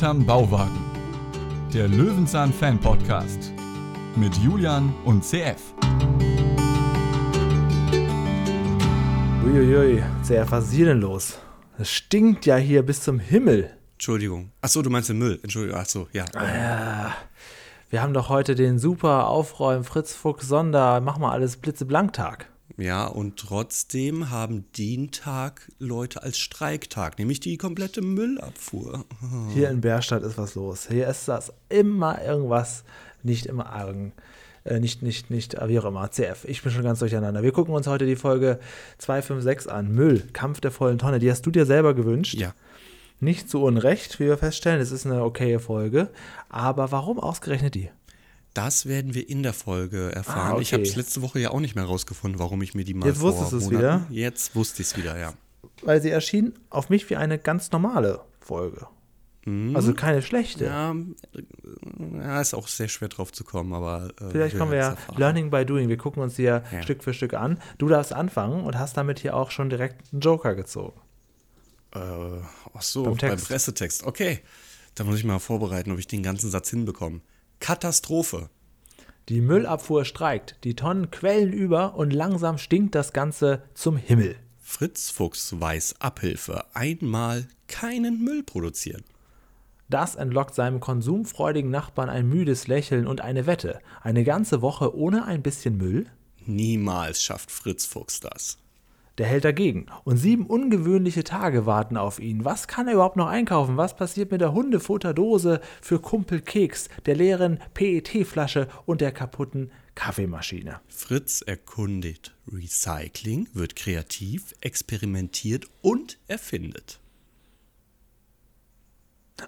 hinterm Bauwagen. Der Löwenzahn Fan Podcast mit Julian und CF. Uiuiui, CF, was ist hier denn los? Es stinkt ja hier bis zum Himmel. Entschuldigung. Achso, du meinst den Müll. Entschuldigung. Achso, ja. Ja, wir haben doch heute den super Aufräumen Fritz Fuchs Sonder, mach mal alles blitzeblank-Tag. Ja, und trotzdem haben den Tag Leute als Streiktag, nämlich die komplette Müllabfuhr. Hier in Bärstadt ist was los. Hier ist das immer irgendwas, nicht immer argen. Äh, nicht, nicht, nicht, wie auch immer, CF. Ich bin schon ganz durcheinander. Wir gucken uns heute die Folge 256 an. Müll, Kampf der vollen Tonne. Die hast du dir selber gewünscht. Ja. Nicht zu Unrecht, wie wir feststellen. Es ist eine okaye Folge. Aber warum ausgerechnet die? Das werden wir in der Folge erfahren. Ah, okay. Ich habe es letzte Woche ja auch nicht mehr rausgefunden, warum ich mir die mal Jetzt wusstest du es wieder? Jetzt wusste ich es wieder, ja. Weil sie erschien auf mich wie eine ganz normale Folge. Also keine schlechte. Ja, äh, ja, ist auch sehr schwer drauf zu kommen, aber äh, Vielleicht kommen wir ja erfahren. Learning by Doing. Wir gucken uns die ja. Stück für Stück an. Du darfst anfangen und hast damit hier auch schon direkt einen Joker gezogen. Äh, ach so, Beim beim, Text. Pressetext. Okay, da muss ich mal vorbereiten, ob ich den ganzen Satz hinbekomme. Katastrophe. Die Müllabfuhr streikt, die Tonnen quellen über und langsam stinkt das Ganze zum Himmel. Fritz Fuchs weiß Abhilfe. Einmal keinen Müll produzieren. Das entlockt seinem konsumfreudigen Nachbarn ein müdes Lächeln und eine Wette. Eine ganze Woche ohne ein bisschen Müll? Niemals schafft Fritz Fuchs das. Der hält dagegen. Und sieben ungewöhnliche Tage warten auf ihn. Was kann er überhaupt noch einkaufen? Was passiert mit der Hundefutterdose für Kumpel Keks, der leeren PET-Flasche und der kaputten Kaffeemaschine? Fritz erkundigt Recycling, wird kreativ, experimentiert und erfindet.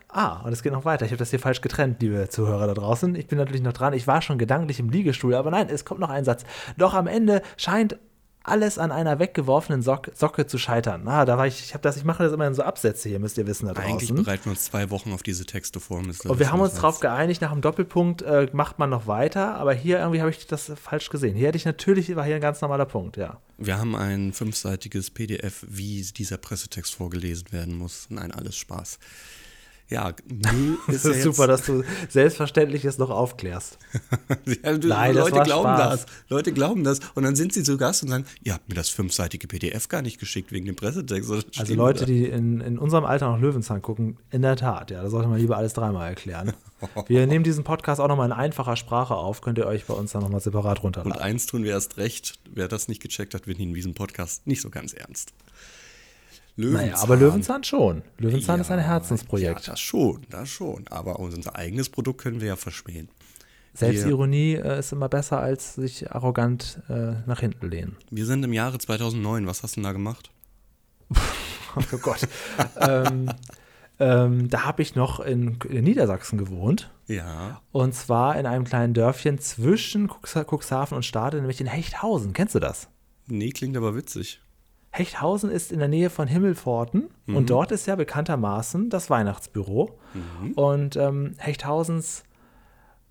Ah, und es geht noch weiter. Ich habe das hier falsch getrennt, liebe Zuhörer da draußen. Ich bin natürlich noch dran. Ich war schon gedanklich im Liegestuhl, aber nein, es kommt noch ein Satz. Doch am Ende scheint alles an einer weggeworfenen Sock Socke zu scheitern. Ah, da war ich, ich habe das, ich mache das immer in so Absätze hier, müsst ihr wissen da draußen. Eigentlich bereiten wir uns zwei Wochen auf diese Texte vor. Und wir haben uns darauf geeinigt, nach dem Doppelpunkt äh, macht man noch weiter, aber hier irgendwie habe ich das falsch gesehen. Hier hätte ich natürlich, war hier ein ganz normaler Punkt, ja. Wir haben ein fünfseitiges PDF, wie dieser Pressetext vorgelesen werden muss. Nein, alles Spaß. Ja, Müll ist Das ist super, dass du Selbstverständliches noch aufklärst. ja, du, Nein, das Leute war glauben Spaß. das. Leute glauben das. Und dann sind sie zu Gast und sagen, ihr habt mir das fünfseitige PDF gar nicht geschickt wegen dem Pressetext. Das Also Leute, da. die in, in unserem Alter noch Löwenzahn gucken, in der Tat, ja, da sollte man lieber alles dreimal erklären. Wir nehmen diesen Podcast auch nochmal in einfacher Sprache auf, könnt ihr euch bei uns dann nochmal separat Und runterladen. eins tun wir erst recht, wer das nicht gecheckt hat, wir nehmen diesen Podcast nicht so ganz ernst. Naja, aber Löwenzahn schon. Löwenzahn ist ein Herzensprojekt. Ja, das schon, das schon. Aber unser eigenes Produkt können wir ja verschmähen. Selbstironie äh, ist immer besser, als sich arrogant äh, nach hinten lehnen. Wir sind im Jahre 2009. Was hast du denn da gemacht? Oh Gott. ähm, ähm, da habe ich noch in, in Niedersachsen gewohnt. Ja. Und zwar in einem kleinen Dörfchen zwischen Cuxhaven und Stade, nämlich in Hechthausen. Kennst du das? Nee, klingt aber witzig. Hechthausen ist in der Nähe von Himmelpforten und dort ist ja bekanntermaßen das Weihnachtsbüro. Und ähm, Hechthausens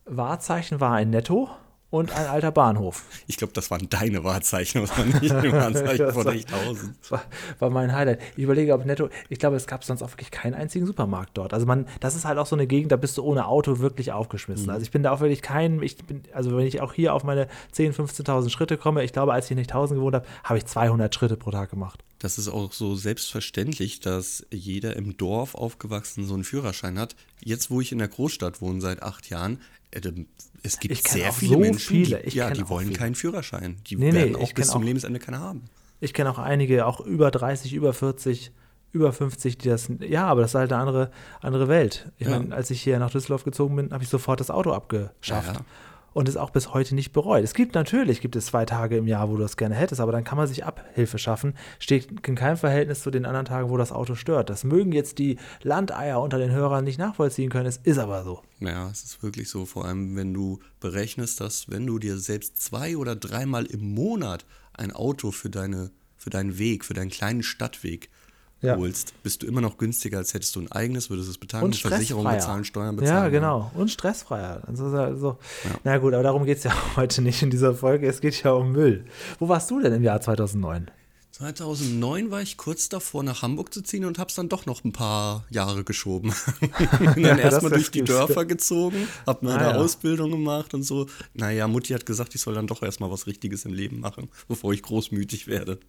Wahrzeichen war ein Netto und ein alter Bahnhof. Ich glaube, das waren deine Wahrzeichen, das waren nicht die Wahrzeichen von war- Hechthausen. Das war, war mein Highlight. Ich überlege, ob Netto, ich glaube, es gab sonst auch wirklich keinen einzigen Supermarkt dort. Also man, das ist halt auch so eine Gegend, da bist du ohne Auto wirklich aufgeschmissen. Also ich bin da auch wirklich kein, ich bin, also wenn ich auch hier auf meine 10.000, 15.000 Schritte komme, ich glaube, als ich in Hechthausen gewohnt habe, habe ich 200 Schritte pro Tag gemacht. Das ist auch so selbstverständlich, dass jeder im Dorf aufgewachsen so einen Führerschein hat. Jetzt, wo ich in der Großstadt wohne seit acht Jahren, äh, es gibt sehr auch viele so Menschen, viele. die, ja, die auch wollen viele. keinen Führerschein. Die Nee, nee, werden auch ich bis zum auch- Lebensende keinen haben. Ich kenne auch einige, auch über 30, über 40, über 50, die das, ja, aber das ist halt eine andere, andere Welt. Ich Ja. meine, als ich hier nach Düsseldorf gezogen bin, habe ich sofort das Auto abgeschafft. Ja. Und es auch bis heute nicht bereut. Es gibt natürlich, gibt es zwei Tage im Jahr, wo du das gerne hättest, aber dann kann man sich Abhilfe schaffen. Steht in keinem Verhältnis zu den anderen Tagen, wo das Auto stört. Das mögen jetzt die Landeier unter den Hörern nicht nachvollziehen können, es ist aber so. Ja, es ist wirklich so. Vor allem, wenn du berechnest, dass wenn du dir selbst zwei oder dreimal im Monat ein Auto für, deine, für deinen Weg, für deinen kleinen Stadtweg Ja. holst, bist du immer noch günstiger, als hättest du ein eigenes, würdest es bezahlen, Und Versicherung stressfreier. bezahlen, Steuern bezahlen. Ja, genau. Und stressfreier. Also, also, Na gut, aber darum geht es ja heute nicht in dieser Folge. Es geht ja um Müll. Wo warst du denn im Jahr 2009? 2009 war ich kurz davor, nach Hamburg zu ziehen und habe es dann doch noch ein paar Jahre geschoben. Bin dann erstmal durch die Dörfer gezogen, habe meine ah, ja. Ausbildung gemacht und so. Naja, Mutti hat gesagt, ich soll dann doch erstmal was Richtiges im Leben machen, bevor ich großmütig werde.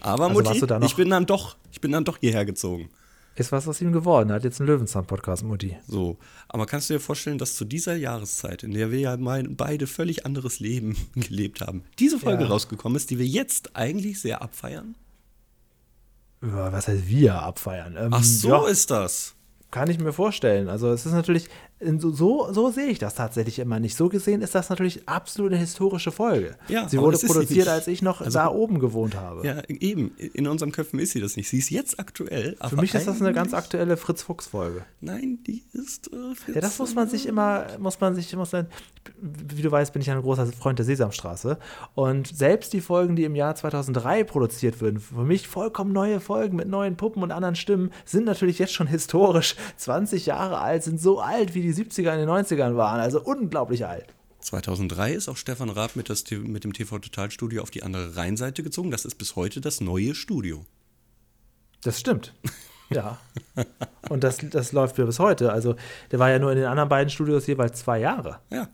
Aber also Mutti, ich bin dann doch, ich bin dann doch hierher gezogen. Ist was aus ihm geworden. Er hat jetzt einen Löwenzahn-Podcast, Mutti. So. Aber kannst du dir vorstellen, dass zu dieser Jahreszeit, in der wir ja beide völlig anderes Leben gelebt haben, diese Folge ja. rausgekommen ist, die wir jetzt eigentlich sehr abfeiern? Was heißt wir abfeiern? Ähm, Ach, so ja. ist das. Kann ich mir vorstellen. Also es ist natürlich, so, so sehe ich das tatsächlich immer nicht. So gesehen ist das natürlich absolut eine historische Folge. Ja, sie wurde produziert, als ich noch also, da oben gewohnt habe. Ja, eben. In unseren Köpfen ist sie das nicht. Sie ist jetzt aktuell. Für mich ist das eine ganz aktuelle Fritz-Fuchs-Folge. Nein, die ist äh, Fritz, Ja, das muss man sich immer, muss man sich, muss man, wie du weißt, bin ich ein großer Freund der Sesamstraße. Und selbst die Folgen, die im Jahr 2003 produziert würden, für mich vollkommen neue Folgen mit neuen Puppen und anderen Stimmen, sind natürlich jetzt schon historisch 20 Jahre alt, sind so alt, wie die 70er in den 90ern waren. Also unglaublich alt. 2003 ist auch Stefan Raab mit, das, mit dem TV Total Studio auf die andere Rheinseite gezogen. Das ist bis heute das neue Studio. Das stimmt. Ja. Und das, das läuft ja bis heute. Also, der war ja nur in den anderen beiden Studios jeweils zwei Jahre. Ja.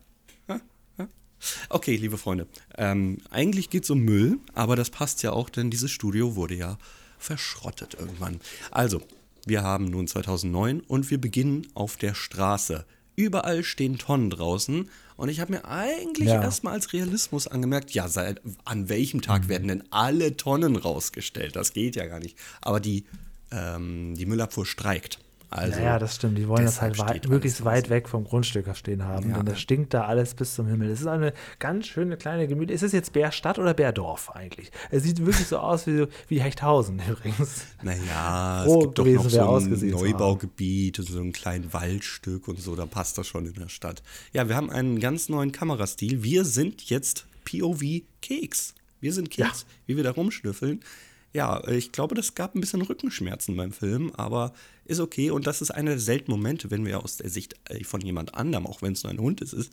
Okay, liebe Freunde. Ähm, eigentlich geht es um Müll, aber das passt ja auch, denn dieses Studio wurde ja verschrottet irgendwann. Also, wir haben nun 2009 und wir beginnen auf der Straße. Überall stehen Tonnen draußen und ich habe mir eigentlich ja. erstmal als Realismus angemerkt, ja, seit, an welchem Tag mhm. werden denn alle Tonnen rausgestellt? Das geht ja gar nicht. Aber die, ähm, die Müllabfuhr streikt. Also, ja, das stimmt. Die wollen das halt weit, möglichst weit weg vom Grundstück stehen haben. Ja. Denn das stinkt da alles bis zum Himmel. Es ist eine ganz schöne kleine Gemüse. Ist es jetzt Bärstadt oder Bärdorf eigentlich? Es sieht wirklich so aus wie, wie Hechthausen übrigens. Naja, es gibt doch noch so ein Neubaugebiet und so ein kleines Waldstück und so. Da passt das schon in der Stadt. Ja, wir haben einen ganz neuen Kamerastil. Wir sind jetzt POV Keks. Wir sind Keks, ja. wie wir da rumschnüffeln ja, ich glaube, das gab ein bisschen Rückenschmerzen beim Film, aber ist okay. Und das ist einer der seltenen Momente, wenn wir aus der Sicht äh, von jemand anderem, auch wenn es nur ein Hund ist, ist,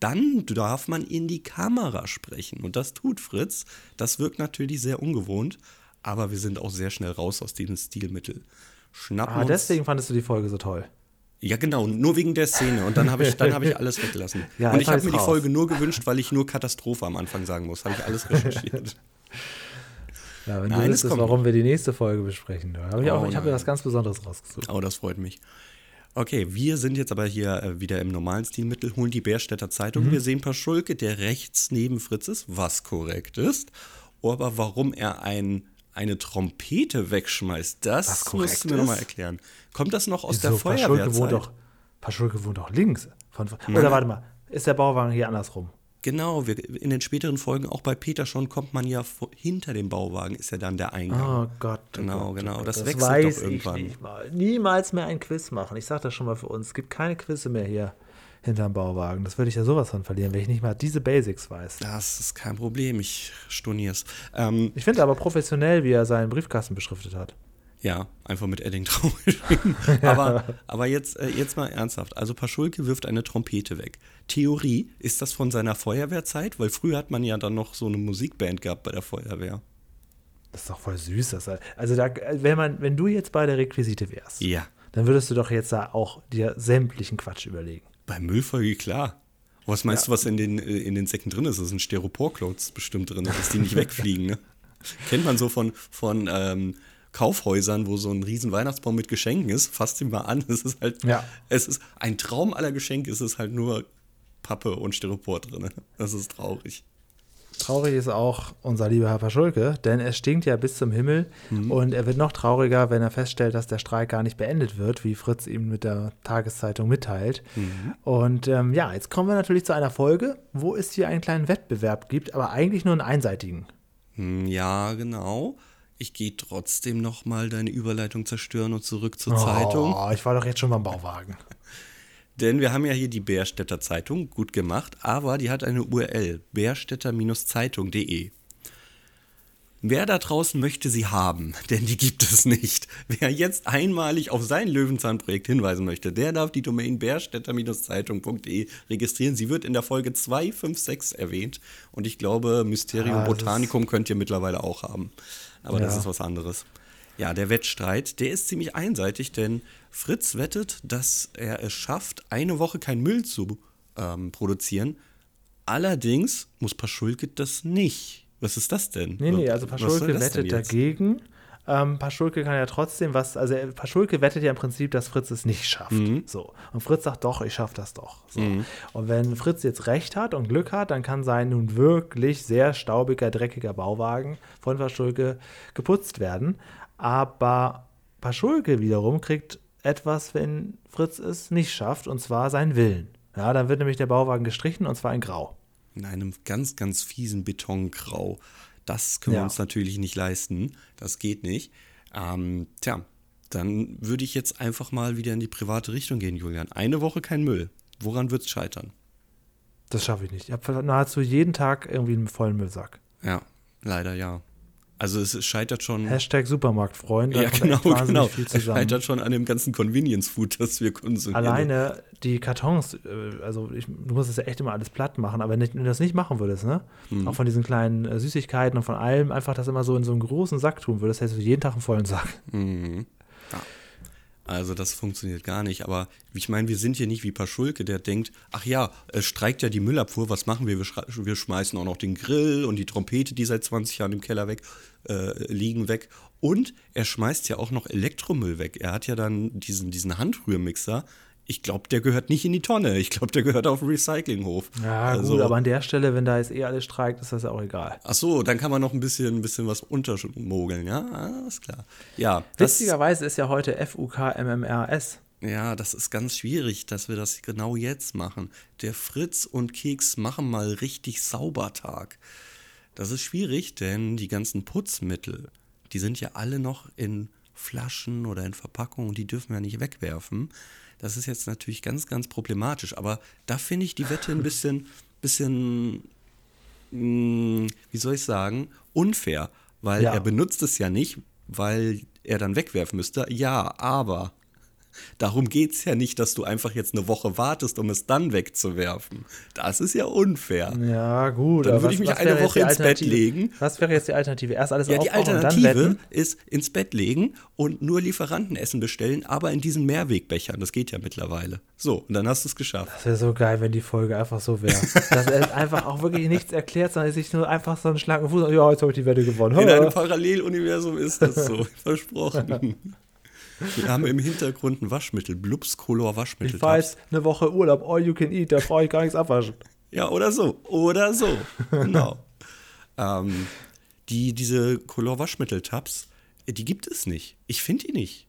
dann darf man in die Kamera sprechen. Und das tut Fritz. Das wirkt natürlich sehr ungewohnt, aber wir sind auch sehr schnell raus aus diesem Stilmittel. Schnappen ah, deswegen fandest du die Folge so toll. Ja, genau, nur wegen der Szene. Und dann habe ich, hab ich alles weggelassen. ja, und ich habe mir die Folge nur gewünscht, weil ich nur Katastrophe am Anfang sagen muss. Habe ich alles recherchiert. Ja, wenn Nein, du wüsstest, warum wir die nächste Folge besprechen. Hab ich, oh, ich habe mir was ganz Besonderes rausgesucht. Oh, das freut mich. Okay, wir sind jetzt aber hier äh, wieder im normalen Stilmittel, holen die Bärstädter Zeitung. Mhm. Wir sehen Paschulke, der rechts neben Fritz ist, was korrekt ist. Aber warum er ein, eine Trompete wegschmeißt, das musst du mir nochmal erklären. Kommt das noch aus Wieso? der Feuerwehrzeit? Paschulke wohnt doch, Paschulke wohnt doch links. Von, oder warte mal, ist der Bauwagen hier andersrum? Genau, wir, in den späteren Folgen, auch bei Peter schon, kommt man ja vor, hinter dem Bauwagen, ist ja dann der Eingang. Oh Gott. Oh genau, Gott, genau. Das, das wechselt weiß doch irgendwann. Ich nicht mal. Niemals mehr ein Quiz machen. Ich sage das schon mal für uns. Es gibt keine Quizze mehr hier hinterm Bauwagen. Das würde ich ja sowas von verlieren, wenn ich nicht mal diese Basics weiß. Das ist kein Problem, ich stornier's. Ähm, ich finde aber professionell, wie er seinen Briefkasten beschriftet hat. Ja, einfach mit Edding drauf geschrieben. aber, aber jetzt, äh, jetzt mal ernsthaft. Also Paschulke wirft eine Trompete weg. Theorie, ist das von seiner Feuerwehrzeit? Weil früher hat man ja dann noch so eine Musikband gehabt bei der Feuerwehr. Das ist doch voll süß. Das, also da, wenn man, wenn du jetzt bei der Requisite wärst, ja. dann würdest du doch jetzt da auch dir sämtlichen Quatsch überlegen. Bei Müllfolge, klar. Was meinst ja. du, was in den, äh, in den Säcken drin ist? Das sind Styroporclots bestimmt drin, dass die nicht wegfliegen, ne? Kennt man so von, von ähm, Kaufhäusern, wo so ein riesen Weihnachtsbaum mit Geschenken ist. Fasst ihn mal an. Es ist halt, ja. es ist ein Traum aller Geschenke, es ist halt nur Pappe und Styropor drin. Das ist traurig. Traurig ist auch unser lieber Herr Paschulke, denn es stinkt ja bis zum Himmel mhm. und er wird noch trauriger, wenn er feststellt, dass der Streik gar nicht beendet wird, wie Fritz ihm mit der Tageszeitung mitteilt. Mhm. Und ähm, ja, jetzt kommen wir natürlich zu einer Folge, wo es hier einen kleinen Wettbewerb gibt, aber eigentlich nur einen einseitigen. Hm, ja, genau ich gehe trotzdem noch mal deine Überleitung zerstören und zurück zur oh, Zeitung. Ich war doch jetzt schon beim Bauwagen. Denn wir haben ja hier die Bärstädter Zeitung, gut gemacht, aber die hat eine URL, bärstädter-zeitung.de. Wer da draußen möchte sie haben, denn die gibt es nicht. Wer jetzt einmalig auf sein Löwenzahnprojekt hinweisen möchte, der darf die Domain bärstädter-zeitung.de registrieren. Sie wird in der Folge 256 erwähnt und ich glaube, Mysterium ah, Botanicum könnt ihr mittlerweile auch haben. Aber ja. das ist was anderes. Ja, der Wettstreit, der ist ziemlich einseitig, denn Fritz wettet, dass er es schafft, eine Woche kein Müll zu ähm, produzieren. Allerdings muss Paschulke das nicht. Was ist das denn? Nee, nee, also Paschulke wettet dagegen. Ähm, Paschulke kann ja trotzdem was, also Paschulke wettet ja im Prinzip, dass Fritz es nicht schafft. Mhm. So. Und Fritz sagt doch, ich schaffe das doch. So. Mhm. Und wenn Fritz jetzt recht hat und Glück hat, dann kann sein nun wirklich sehr staubiger, dreckiger Bauwagen von Paschulke geputzt werden. Aber Paschulke wiederum kriegt etwas, wenn Fritz es nicht schafft, und zwar seinen Willen. Ja, dann wird nämlich der Bauwagen gestrichen und zwar in Grau in einem ganz, ganz fiesen Betongrau. Das können ja. wir uns natürlich nicht leisten. Das geht nicht. Ähm, tja, dann würde ich jetzt einfach mal wieder in die private Richtung gehen, Julian. Eine Woche kein Müll. Woran wird es scheitern? Das schaffe ich nicht. Ich habe nahezu jeden Tag irgendwie einen vollen Müllsack. Ja, leider ja. Also es scheitert schon. Hashtag Supermarktfreund. Ja, genau, genau. Es scheitert schon an dem ganzen Convenience-Food, das wir konsumieren. Alleine die Kartons, äh, also ich, du musst es ja echt immer alles platt machen, aber wenn du das nicht machen würdest, ne? Mhm. Auch von diesen kleinen äh, Süßigkeiten und von allem, einfach das immer so in so einen großen Sack tun würdest, hättest du jeden Tag einen vollen Sack. Mhm. Ja. Also das funktioniert gar nicht. Aber ich meine, wir sind hier nicht wie Paschulke, der denkt, ach ja, es streikt ja die Müllabfuhr, was machen wir? Wir, wir schmeißen auch noch den Grill und die Trompete, die seit 20 Jahren im Keller weg äh, liegen, weg. Und er schmeißt ja auch noch Elektromüll weg. Er hat ja dann diesen, diesen Handrührmixer, ich glaube, der gehört nicht in die Tonne. Ich glaube, der gehört auf den Recyclinghof. Ja, also, gut, aber an der Stelle, wenn da jetzt eh alles streikt, ist das auch egal. Ach so, dann kann man noch ein bisschen, ein bisschen was untermogeln, ja? Alles klar. Ja. Witzigerweise ist ja heute FUK-MMRS. Ja, das ist ganz schwierig, dass wir das genau jetzt machen. Der Fritz und Keks machen mal richtig Saubertag. Das ist schwierig, denn die ganzen Putzmittel, die sind ja alle noch in Flaschen oder in Verpackungen, die dürfen wir nicht wegwerfen. Das ist jetzt natürlich ganz, ganz problematisch. Aber da finde ich die Wette ein bisschen, bisschen, mh, hm, wie soll ich sagen, unfair. Weil ja. er benutzt es ja nicht, weil er dann wegwerfen müsste. Ja, aber Darum geht es ja nicht, dass du einfach jetzt eine Woche wartest, um es dann wegzuwerfen. Das ist ja unfair. Ja, gut. Dann würde ich mich eine Woche ins Bett legen. Was wäre jetzt die Alternative? Erst alles Ja, die Alternative ist ins Bett legen und nur Lieferantenessen bestellen, aber in diesen Mehrwegbechern. Das geht ja mittlerweile. So, und dann hast du es geschafft. Das wäre so geil, wenn die Folge einfach so wäre. dass er einfach auch wirklich nichts erklärt, sondern sich nur einfach so einen schlanken Fuß. Ja, jetzt habe ich die Wette gewonnen. In einem Paralleluniversum ist das so. Versprochen. Wir haben im Hintergrund ein Waschmittel, Blubs Color Waschmittel. Ich weiß, eine Woche Urlaub, all you can eat, da brauche ich gar nichts abwaschen. Ja, oder so. Oder so. Genau. ähm, die, diese Color Waschmittel-Tabs, die gibt es nicht. Ich finde die nicht.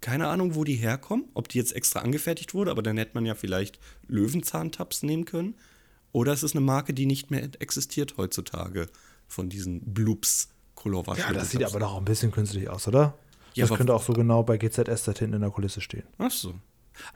Keine Ahnung, wo die herkommen, ob die jetzt extra angefertigt wurde, aber dann hätte man ja vielleicht Löwenzahn-Tabs nehmen können. Oder es ist eine Marke, die nicht mehr existiert heutzutage von diesen Blubs Color Waschmittel. Ja, das sieht aber doch auch ein bisschen künstlich aus, oder? Ja, das könnte auch so genau bei GZS da hinten in der Kulisse stehen. Ach so.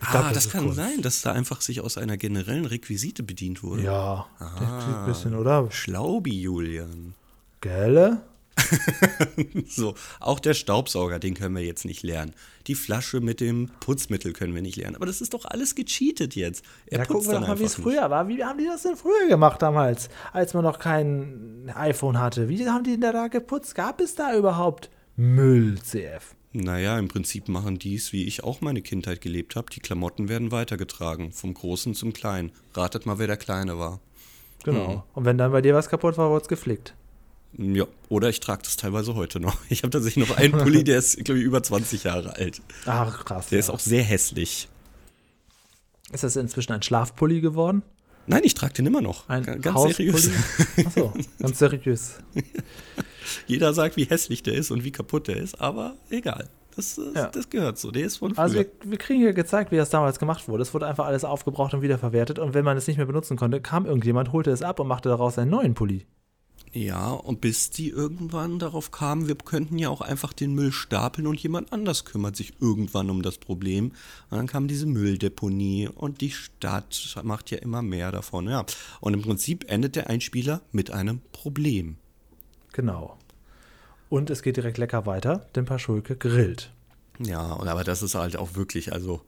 Ich ah, das, das kann Kunst. sein, dass da einfach sich aus einer generellen Requisite bedient wurde. Ja, ah, ein bisschen, oder? Schlaubi, Julian. Gelle? so, auch der Staubsauger, den können wir jetzt nicht lernen. Die Flasche mit dem Putzmittel können wir nicht lernen. Aber das ist doch alles gecheatet jetzt. Er ja, gucken wir doch mal, wie es früher war. Wie haben die das denn früher gemacht damals, als man noch kein iPhone hatte? Wie haben die denn da geputzt? Gab es da überhaupt Müll, CF. Naja, im Prinzip machen dies, wie ich auch meine Kindheit gelebt habe. Die Klamotten werden weitergetragen, vom Großen zum Kleinen. Ratet mal, wer der Kleine war. Genau. Hm. Und wenn dann bei dir was kaputt war, wurde es geflickt. Ja, oder ich trage das teilweise heute noch. Ich habe tatsächlich noch einen Pulli, der ist, glaube ich, über 20 Jahre alt. Ach, krass. Der ja. ist auch sehr hässlich. Ist das inzwischen ein Schlafpulli geworden? Nein, ich trage den immer noch. Ein ganz Hauspulli? seriös. Achso, ganz seriös. Jeder sagt, wie hässlich der ist und wie kaputt der ist, aber egal. Das, ja. das gehört so. Der ist von früher. Also wir, wir, kriegen hier gezeigt, wie das damals gemacht wurde. Es wurde einfach alles aufgebraucht und wiederverwertet. Und wenn man es nicht mehr benutzen konnte, kam irgendjemand, holte es ab und machte daraus einen neuen Pulli. Ja, und bis die irgendwann darauf kamen, wir könnten ja auch einfach den Müll stapeln und jemand anders kümmert sich irgendwann um das Problem. Und dann kam diese Mülldeponie und die Stadt macht ja immer mehr davon. Ja. Und im Prinzip endet der Einspieler mit einem Problem. Genau. Und es geht direkt lecker weiter, denn Paschulke grillt. Ja, aber das ist halt auch wirklich, also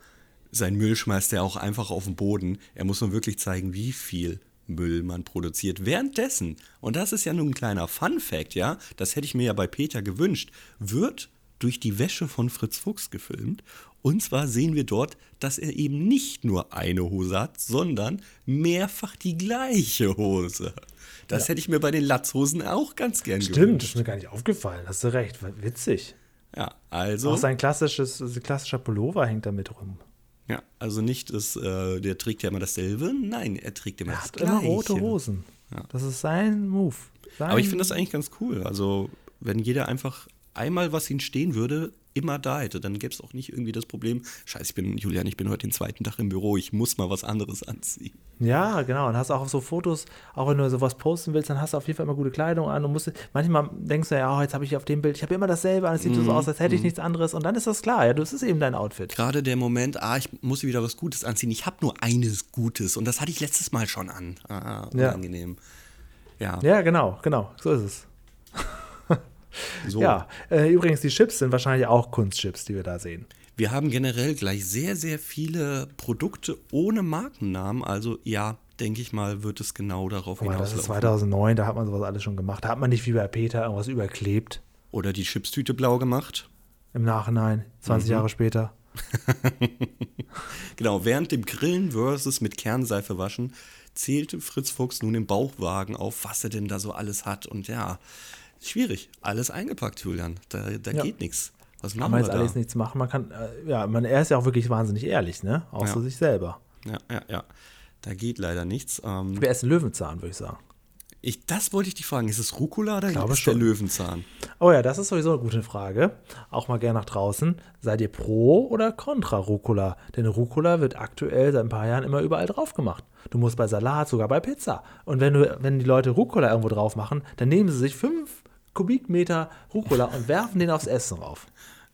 sein Müll schmeißt er auch einfach auf den Boden. Er muss nur wirklich zeigen, wie viel Müll man produziert. Währenddessen, und das ist ja nun ein kleiner Fun-Fact, ja, das hätte ich mir ja bei Peter gewünscht, wird durch die Wäsche von Fritz Fuchs gefilmt. Und zwar sehen wir dort, dass er eben nicht nur eine Hose hat, sondern mehrfach die gleiche Hose. Das ja. hätte ich mir bei den Latzhosen auch ganz gern Stimmt, gewünscht. Stimmt, das ist mir gar nicht aufgefallen. Hast du recht, witzig. Ja, also. Auch sein klassisches, klassischer Pullover hängt damit rum. Ja, also nicht, dass, äh, der trägt ja immer dasselbe. Nein, er trägt immer er das hat Gleiche. immer rote Hosen. Ja. Das ist sein Move. Sein Aber ich finde das eigentlich ganz cool. Also, wenn jeder einfach einmal was ihn stehen würde, immer da hätte. Dann gäbe es auch nicht irgendwie das Problem, scheiße, ich bin, Julian, ich bin heute den zweiten Tag im Büro, ich muss mal was anderes anziehen. Ja, genau. Und hast auch so Fotos, auch wenn du sowas posten willst, dann hast du auf jeden Fall immer gute Kleidung an und musst, manchmal denkst du ja, oh, jetzt habe ich auf dem Bild, ich habe immer dasselbe an, es sieht mm, so aus, als hätte ich mm. nichts anderes und dann ist das klar, ja, das ist eben dein Outfit. Gerade der Moment, ah, ich muss wieder was Gutes anziehen, ich habe nur eines Gutes und das hatte ich letztes Mal schon an. Ah, unangenehm. Ja. ja. Ja, genau, genau, so ist es. So. Ja, äh, übrigens, die Chips sind wahrscheinlich auch Kunstchips, die wir da sehen. Wir haben generell gleich sehr, sehr viele Produkte ohne Markennamen. Also ja, denke ich mal, wird es genau darauf hinauslaufen. Das ist 2009, da hat man sowas alles schon gemacht. Da hat man nicht wie bei Peter irgendwas überklebt. Oder die Chipstüte blau gemacht. Im Nachhinein, 20 mhm. Jahre später. genau, während dem Grillen versus mit Kernseife waschen, zählte Fritz Fuchs nun im Bauchwagen auf, was er denn da so alles hat. Und ja, schwierig. Alles eingepackt, Julian. Da, da ja. geht nichts. Was machen kann man jetzt alles nichts machen. Man kann, äh, ja, man, er ist ja auch wirklich wahnsinnig ehrlich, ne? Auch ja. zu sich selber. Ja, ja, ja. Da geht leider nichts. Ähm, Wir essen Löwenzahn, würde ich sagen. Ich, das wollte ich dich fragen. Ist es Rucola oder Glaube ist schon. der Löwenzahn? Oh ja, das ist sowieso eine gute Frage. Auch mal gerne nach draußen. Seid ihr pro oder contra Rucola? Denn Rucola wird aktuell seit ein paar Jahren immer überall drauf gemacht. Du musst bei Salat, sogar bei Pizza. Und wenn, du, wenn die Leute Rucola irgendwo drauf machen, dann nehmen sie sich fünf Kubikmeter Rucola und werfen den aufs Essen rauf.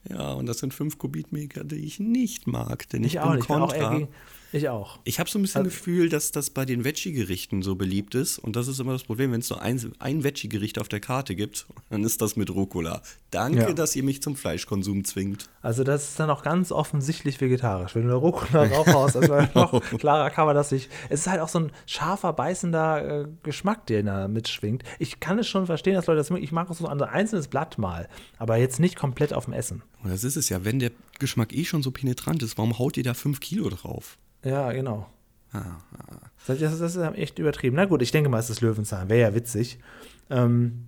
Ja, und das sind fünf Kubikmeter, die ich nicht mag, denn ich, ich auch bin nicht. Kontra. Auch ich auch. Ich habe so ein bisschen also, Gefühl, dass das bei den Veggie-Gerichten so beliebt ist. Und das ist immer das Problem, wenn es nur ein, ein Veggie-Gericht auf der Karte gibt, dann ist das mit Rucola. Danke, ja. dass ihr mich zum Fleischkonsum zwingt. Also das ist dann auch ganz offensichtlich vegetarisch. Wenn du da Rucola draufhaust, also noch klarer kann man das nicht. Es ist halt auch so ein scharfer, beißender äh, Geschmack, der da mitschwingt. Ich kann es schon verstehen, dass Leute das mögen. Ich mag es so ein einzelnes Blatt mal, aber jetzt nicht komplett auf dem Essen. Und das ist es ja. Wenn der Geschmack eh schon so penetrant ist, warum haut ihr da fünf Kilo drauf? Ja, genau. Ah, ah. Das, das, ist echt übertrieben. Na gut, ich denke mal, es ist Löwenzahn. Wäre ja witzig. Ähm,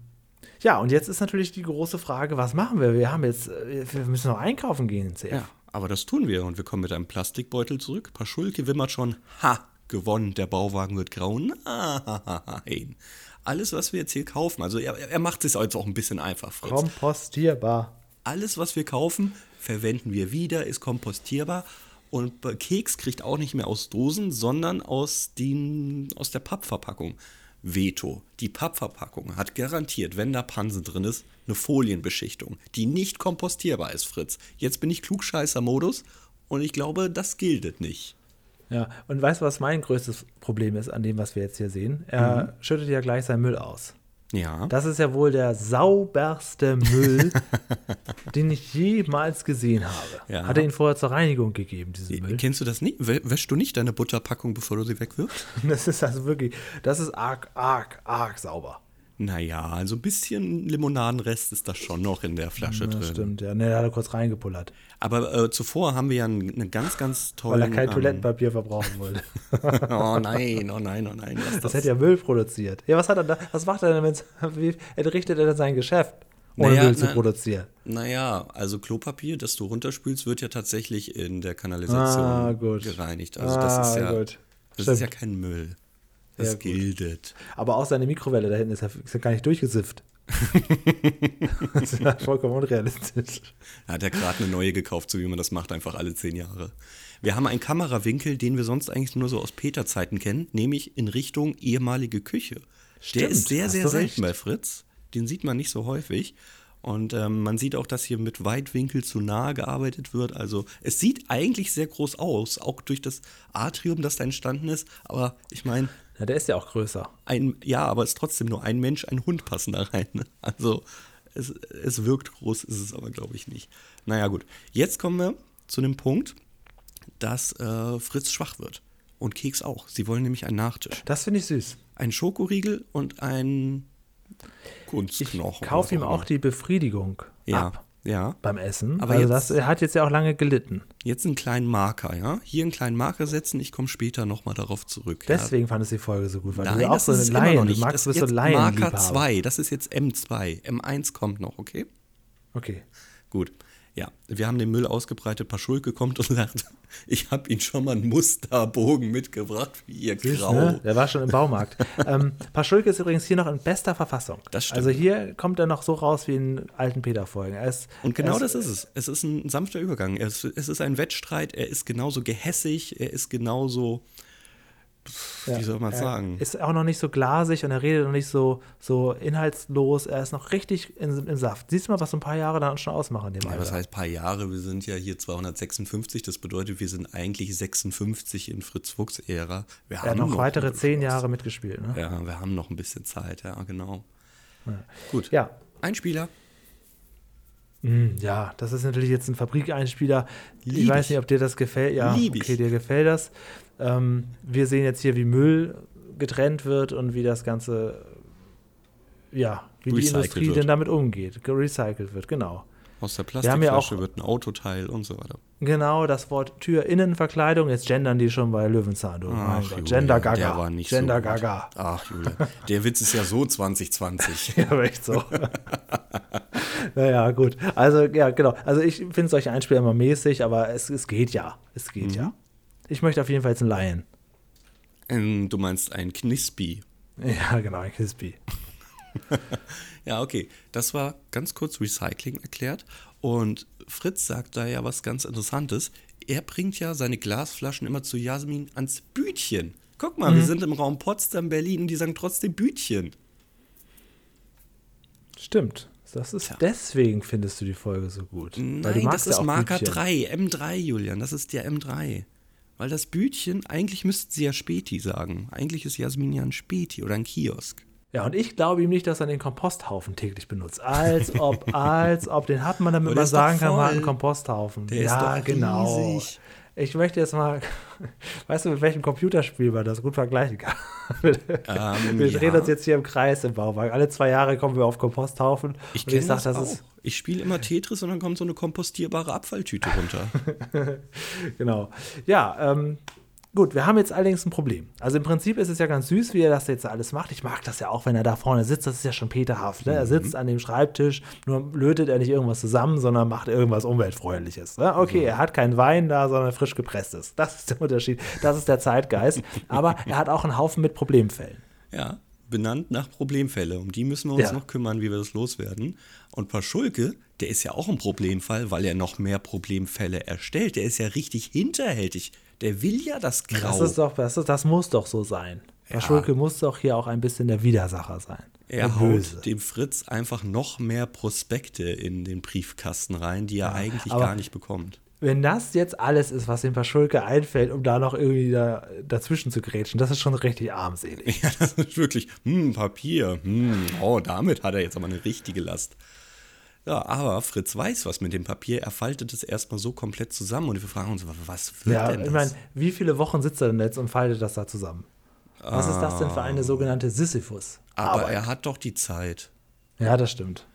ja, und jetzt ist natürlich die große Frage, was machen wir? Wir haben jetzt, äh, wir müssen noch einkaufen gehen, CF. Ja, aber das tun wir und wir kommen mit einem Plastikbeutel zurück. Paschulke wimmert schon, ha, gewonnen, der Bauwagen wird grau. Nein. Alles, was wir jetzt hier kaufen, also er, er macht es jetzt auch ein bisschen einfach, Fritz. Kompostierbar. Alles, was wir kaufen, verwenden wir wieder, ist kompostierbar und Keks kriegt auch nicht mehr aus Dosen, sondern aus, den, aus der Pappverpackung. Veto. Die Pappverpackung hat garantiert, wenn da Pansen drin ist, eine Folienbeschichtung, die nicht kompostierbar ist, Fritz. Jetzt bin ich Klugscheißer-Modus und ich glaube, das gilt nicht. Ja, und weißt du, was mein größtes Problem ist an dem, was wir jetzt hier sehen? Er mhm. schüttet ja gleich seinen Müll aus. Ja. Das ist ja wohl der sauberste Müll, den ich jemals gesehen habe. Ja. Hat er ihn vorher zur Reinigung gegeben, diesen Müll? Kennst du das nicht? Wäschst du nicht deine Butterpackung, bevor du sie wegwirfst? Das ist also wirklich, das ist arg, arg, arg sauber. Naja, also ein bisschen Limonadenrest ist da schon noch in der Flasche ja, drin. Stimmt, ja. Ne, da hat er kurz reingepullert. Aber äh, zuvor haben wir ja eine ganz, ganz tolle. Weil er kein ähm, Toilettenpapier verbrauchen wollte. oh nein, oh nein, oh nein. Das, das hätte ja Müll produziert. Ja, was hat er da? Was macht er denn, wenn er richtet er denn sein Geschäft? Ohne naja, Müll zu na, produzieren. Naja, also Klopapier, das du runterspülst, wird ja tatsächlich in der Kanalisation ah, gereinigt. Also das ist ja, gut. das ist ja kein Müll. Das ja, gildet. Aber auch seine Mikrowelle da hinten ist ja, ist ja gar nicht durchgesifft. das ist ja vollkommen unrealistisch. Er hat ja gerade eine neue gekauft, so wie man das macht, einfach alle zehn Jahre. Wir haben einen Kamerawinkel, den wir sonst eigentlich nur so aus Peter-Zeiten kennen, nämlich in Richtung ehemalige Küche. Stimmt, Der ist sehr, sehr selten bei Fritz. Den sieht man nicht so häufig. Und ähm, man sieht auch, dass hier mit Weitwinkel zu nahe gearbeitet wird. Also es sieht eigentlich sehr groß aus, auch durch das Atrium, das da entstanden ist. Aber ich meine, ja, der ist ja auch größer. Ein, ja, aber es ist trotzdem nur ein Mensch, ein Hund passen da rein. Ne? Also Es, es wirkt groß, ist es aber, glaube ich, nicht. Naja, gut. Jetzt kommen wir zu dem Punkt, dass äh, Fritz schwach wird. Und Keks auch. Sie wollen nämlich einen Nachtisch. Das finde ich süß. Ein Schokoriegel und ein Kunstknochen. Ich kaufe ihm auch die Befriedigung ja. ab Ja. beim Essen. Aber also jetzt- das, er hat jetzt ja auch lange gelitten. Jetzt einen kleinen Marker, ja? Hier einen kleinen Marker setzen, ich komme später nochmal darauf zurück. ja? Deswegen fandest du die Folge so gut, weil Nein, du ja auch so eine immer noch Laien, du nicht. magst das bist ist so jetzt Laien Marker 2, das ist jetzt M2. M1 kommt noch, okay? Okay. Gut. Ja, wir haben den Müll ausgebreitet. Paschulke kommt und sagt, ich habe Ihnen schon mal einen Musterbogen mitgebracht, wie Ihr Süß, Grau. ne? Der war schon im Baumarkt. ähm, Paschulke ist übrigens hier noch in bester Verfassung. Das stimmt. Also hier kommt er noch so raus wie in alten Peter-Folgen. Er ist- Und genau er das ist es. Es ist ein sanfter Übergang. Es, es ist ein Wettstreit. Er ist genauso gehässig. Er ist genauso, wie soll man er sagen? Ist auch noch nicht so glasig und er redet noch nicht so, so inhaltslos. Er ist noch richtig in, im Saft. Siehst du mal, was so ein paar Jahre dann schon ausmachen dem Ja, Alter. was heißt paar Jahre? Wir sind ja hier 256. Das bedeutet, wir sind eigentlich 56 in Fritz Fuchs Ära. Wir er hat noch weitere zehn Jahre mitgespielt. Ne? Ja, wir haben noch ein bisschen Zeit. Ja, genau. Gut. Ja. Ein Spieler. Mm, Ja, das ist natürlich jetzt ein Fabrikeinspieler. Ich Lieb weiß ich. nicht, ob dir das gefällt. Ja, Lieb ich. okay, dir gefällt das. Ähm, wir sehen jetzt hier, wie Müll getrennt wird und wie das Ganze, ja, wie die Recycelt Industrie wird. denn damit umgeht. Recycelt wird, genau. Aus der ja Plastikflasche auch- wird ein Autoteil und so weiter. Genau, das Wort Tür-Innenverkleidung. Jetzt gendern die schon bei Löwenzahn. Du. Gott. Julia, Gender Gaga. Der war nicht Gender so. Gaga. Ach, Julia. Der Witz ist ja so 2020. Ja, aber echt so. naja, gut. Also, ja, genau. Also, ich finde solche Einspieler immer mäßig, aber es, es geht ja. Es geht Mhm. ja. Ich möchte auf jeden Fall jetzt einen Laien. Ähm, du meinst ein Knispi. Ja, genau, ein Crispy. Ja, okay. Das war ganz kurz Recycling erklärt. Und Fritz sagt da ja was ganz Interessantes. Er bringt ja seine Glasflaschen immer zu Jasmin ans Bütchen. Guck mal, wir sind im Raum Potsdam, Berlin und die sagen trotzdem Bütchen. Stimmt. Das ist deswegen findest du die Folge so gut. Weil du Nein, das ist ja Marker Bütchen. 3, M3, Julian. Das ist der M3. Weil das Bütchen, eigentlich müssten sie ja Späti sagen. Eigentlich ist Jasmin ja ein Späti oder ein Kiosk. Ja, und ich glaube ihm nicht, dass er den Komposthaufen täglich benutzt. Als ob, als ob. Den hat man, damit man ist sagen kann, man hat einen Komposthaufen. Der ist ja, doch genau. riesig. Ich möchte jetzt mal, weißt du, mit welchem Computerspiel man das gut vergleichen kann? wir Ähm, drehen ja. uns jetzt hier im Kreis im Baumarkt. Alle zwei Jahre kommen wir auf Komposthaufen. Ich kenne das, das auch. ist ich spiele immer Tetris und dann kommt so eine kompostierbare Abfalltüte runter. Genau. Ja, ähm, gut, wir haben jetzt allerdings ein Problem. Also im Prinzip ist es ja ganz süß, wie er das jetzt alles macht. Ich mag das ja auch, wenn er da vorne sitzt. Das ist ja schon peterhaft. Ne? Er sitzt an dem Schreibtisch, nur lötet er nicht irgendwas zusammen, sondern macht irgendwas Umweltfreundliches. Ne? Okay, er hat keinen Wein da, sondern frisch gepresstes. Das ist der Unterschied. Das ist der Zeitgeist. Aber er hat auch einen Haufen mit Problemfällen. Ja, benannt nach Problemfälle. Um die müssen wir uns Ja. noch kümmern, wie wir das loswerden. Und Paschulke, der ist ja auch ein Problemfall, weil er noch mehr Problemfälle erstellt. Der ist ja richtig hinterhältig. Der will ja das Grau. Das ist doch, das, ist, das muss doch so sein. Herr Schulke muss doch hier auch ein bisschen der Widersacher sein. er der haut dem Fritz einfach noch mehr Prospekte in den Briefkasten rein, die er eigentlich aber- gar nicht bekommt. Wenn das jetzt alles ist, was dem Paschulke einfällt, um da noch irgendwie da, dazwischen zu grätschen, das ist schon richtig armselig. Ja, das ist wirklich, hm, Papier, hm, oh, damit hat er jetzt aber eine richtige Last. Ja, aber Fritz weiß was mit dem Papier. Er faltet es erstmal so komplett zusammen und wir fragen uns, was wird Ja, denn ich das? meine, wie viele Wochen sitzt er denn jetzt und faltet das da zusammen? Was ist das denn für eine sogenannte Sisyphus? aber er hat doch die Zeit, Ja, das stimmt.